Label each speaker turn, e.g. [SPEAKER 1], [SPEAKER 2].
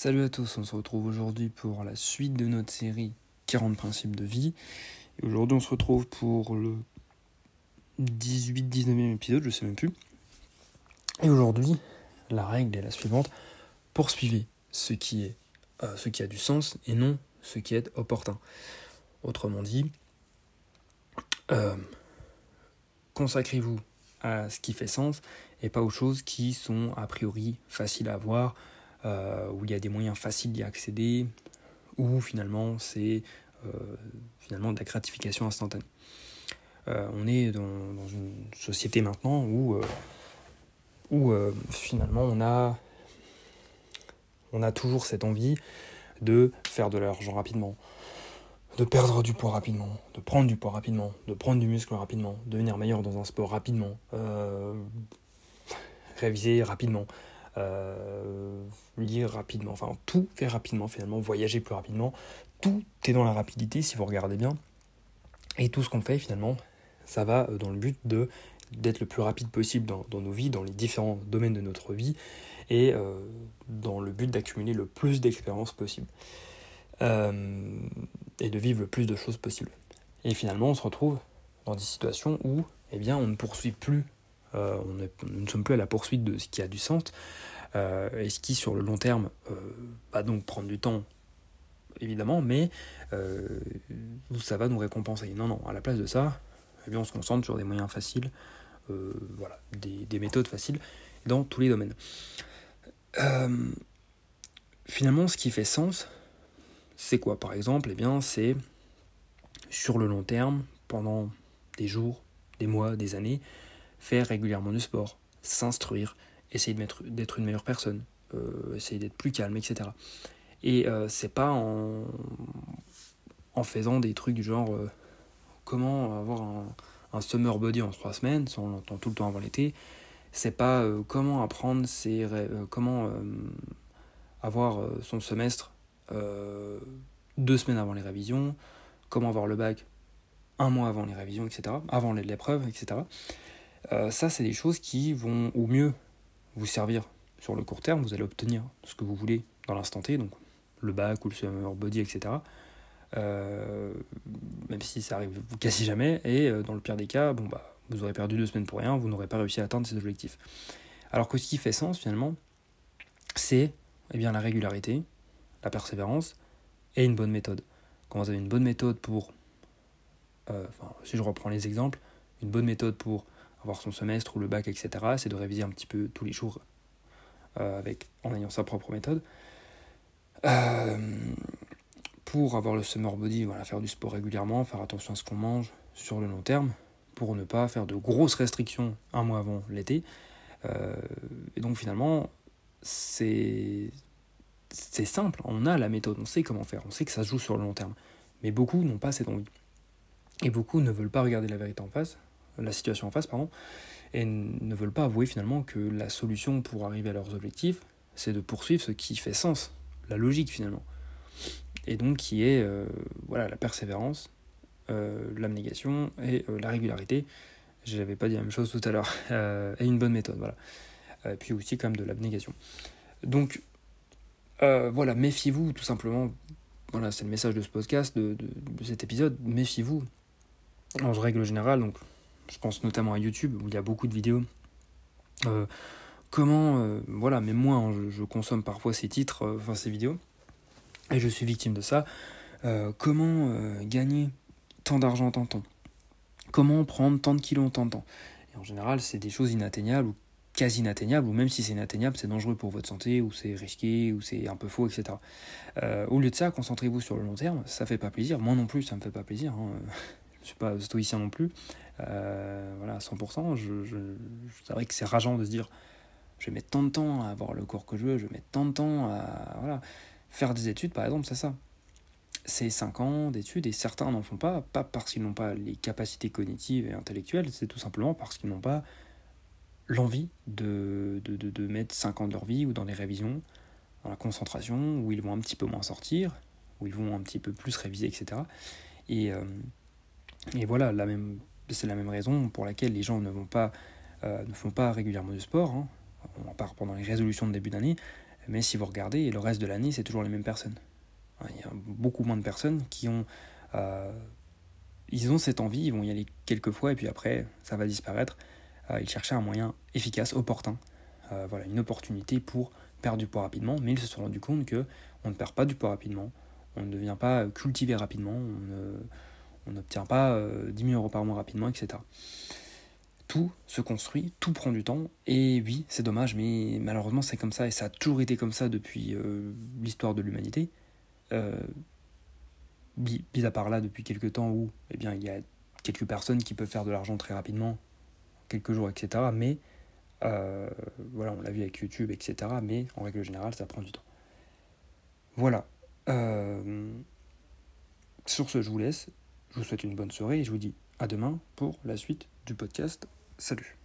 [SPEAKER 1] Salut à tous, on se retrouve aujourd'hui pour la suite de notre série 40 principes de vie. Et aujourd'hui on se retrouve pour le 18-19e épisode, je sais même plus. Et aujourd'hui, la règle est la suivante. Poursuivez ce qui, euh, a du sens et non ce qui est opportun. Autrement dit, euh, consacrez-vous à ce qui fait sens et pas aux choses qui sont a priori faciles à voir, euh, où il y a des moyens faciles d'y accéder, où finalement c'est euh, finalement de la gratification instantanée. Euh, on est dans, une société maintenant où, où finalement on a, on a toujours cette envie de faire de l'argent rapidement, de perdre du poids rapidement, de prendre du poids rapidement, de prendre du muscle rapidement, devenir meilleur dans un sport rapidement, réviser rapidement, euh, lire rapidement, enfin tout fait rapidement finalement, voyager plus rapidement, tout est dans la rapidité si vous regardez bien. Et tout ce qu'on fait finalement, ça va euh, dans le but de d'être le plus rapide possible dans, nos vies, dans les différents domaines de notre vie, et dans le but d'accumuler le plus d'expériences possible. Euh, et de vivre le plus de choses possible. Et finalement, on se retrouve dans des situations où eh bien, on ne poursuit plus, euh, on, nous ne sommes plus à la poursuite de ce qui a du sens, euh, et ce qui, sur le long terme, va donc prendre du temps, évidemment, mais ça va nous récompenser. Non, non, à la place de ça, eh bien, on se concentre sur des moyens faciles, voilà, des, des, méthodes faciles dans tous les domaines. finalement, ce qui fait sens, c'est quoi par exemple? Eh bien, c'est sur le long terme, pendant des jours, des mois, des années, faire régulièrement du sport, s'instruire, essayer d'être une meilleure personne, euh, essayer d'être plus calme, etc. Et euh, c'est pas en, faisant des trucs du genre euh, comment avoir un, summer body en trois semaines, ça on l'entend tout le temps avant l'été, c'est pas comment apprendre ses comment avoir son semestre euh, deux semaines avant les révisions, comment avoir le bac un mois avant les révisions, etc., avant l'épreuve, etc. Euh, ça, c'est des choses qui vont au mieux vous servir sur le court terme. Vous allez obtenir ce que vous voulez dans l'instant T, donc le bac ou le summer body, etc. Euh, même si ça arrive quasi jamais, et dans le pire des cas, bon bah, vous aurez perdu deux semaines pour rien, vous n'aurez pas réussi à atteindre ces objectifs. Alors que ce qui fait sens finalement, c'est eh bien, la régularité, la persévérance et une bonne méthode. Quand vous avez une bonne méthode pour, euh, si je reprends les exemples, une bonne méthode pour avoir son semestre ou le bac, etc., c'est de réviser un petit peu tous les jours euh, avec, en ayant sa propre méthode. Euh, pour avoir le summer body, voilà, faire du sport régulièrement, faire attention à ce qu'on mange sur le long terme, pour ne pas faire de grosses restrictions un mois avant l'été. et donc finalement, c'est simple, on a la méthode, on sait comment faire, on sait que ça se joue sur le long terme. Mais beaucoup n'ont pas cette envie. Et beaucoup ne veulent pas regarder la vérité en face, la situation en face, pardon, et ne veulent pas avouer finalement que la solution pour arriver à leurs objectifs, c'est de poursuivre ce qui fait sens, la logique finalement. Et donc qui est euh, voilà, la persévérance, euh, l'abnégation et euh, la régularité. Je n'avais pas dit la même chose tout à l'heure. et une bonne méthode, voilà. Et puis aussi quand même de l'abnégation. Donc voilà, méfiez-vous tout simplement. Voilà, c'est le message de ce podcast, de, cet épisode. Méfiez-vous. En règle générale, donc, je pense notamment à YouTube où il y a beaucoup de vidéos. Euh, comment, euh, voilà, mais moi, hein, je, consomme parfois ces titres, enfin ces vidéos, et je suis victime de ça. comment gagner tant d'argent en tant temps Comment prendre tant de kilos en tant temps Et en général, c'est des choses inatteignables quasi inatteignable, ou même si c'est inatteignable, c'est dangereux pour votre santé, ou c'est risqué, ou c'est un peu faux, etc. Euh, au lieu de ça, concentrez-vous sur le long terme, ça fait pas plaisir, moi non plus, ça me fait pas plaisir, hein. je suis pas stoïcien non plus, euh, voilà, 100%, je, je, c'est vrai que c'est rageant de se dire, je vais mettre tant de temps à avoir le corps que je veux, je vais mettre tant de temps à voilà, faire des études, par exemple, c'est ça. C'est 5 ans d'études et certains n'en font pas, pas parce qu'ils n'ont pas les capacités cognitives et intellectuelles, c'est tout simplement parce qu'ils n'ont pas l'envie de, de, de, mettre 5 ans de leur vie ou dans les révisions, dans la concentration, où ils vont un petit peu moins sortir, où ils vont un petit peu plus réviser, etc. Et, euh, et voilà, la même, c'est la même raison pour laquelle les gens ne, euh, ne font pas régulièrement du sport. Hein. On parle pendant les résolutions de début d'année. Mais si vous regardez, le reste de l'année, c'est toujours les mêmes personnes. Il y a beaucoup moins de personnes qui ont... Euh, ils ont cette envie, ils vont y aller quelques fois, et puis après, ça va disparaître. Euh, ils cherchaient un moyen efficace, opportun. Voilà, une opportunité pour perdre du poids rapidement, mais ils se sont rendus compte que on ne perd pas du poids rapidement, on ne devient pas cultivé rapidement, on n'obtient pas 10 000 euros par mois rapidement, etc tout se construit, tout prend du temps, et oui, c'est dommage, mais malheureusement c'est comme ça, et ça a toujours été comme ça depuis euh, l'histoire de l'humanité. Euh, mis à part là, depuis quelques temps où eh bien, il y a quelques personnes qui peuvent faire de l'argent très rapidement, quelques jours, etc. Mais euh, voilà, on l'a vu avec YouTube, etc. Mais en règle générale, ça prend du temps. Voilà. Euh, sur ce, je vous laisse. Je vous souhaite une bonne soirée et je vous dis à demain pour la suite du podcast. Salut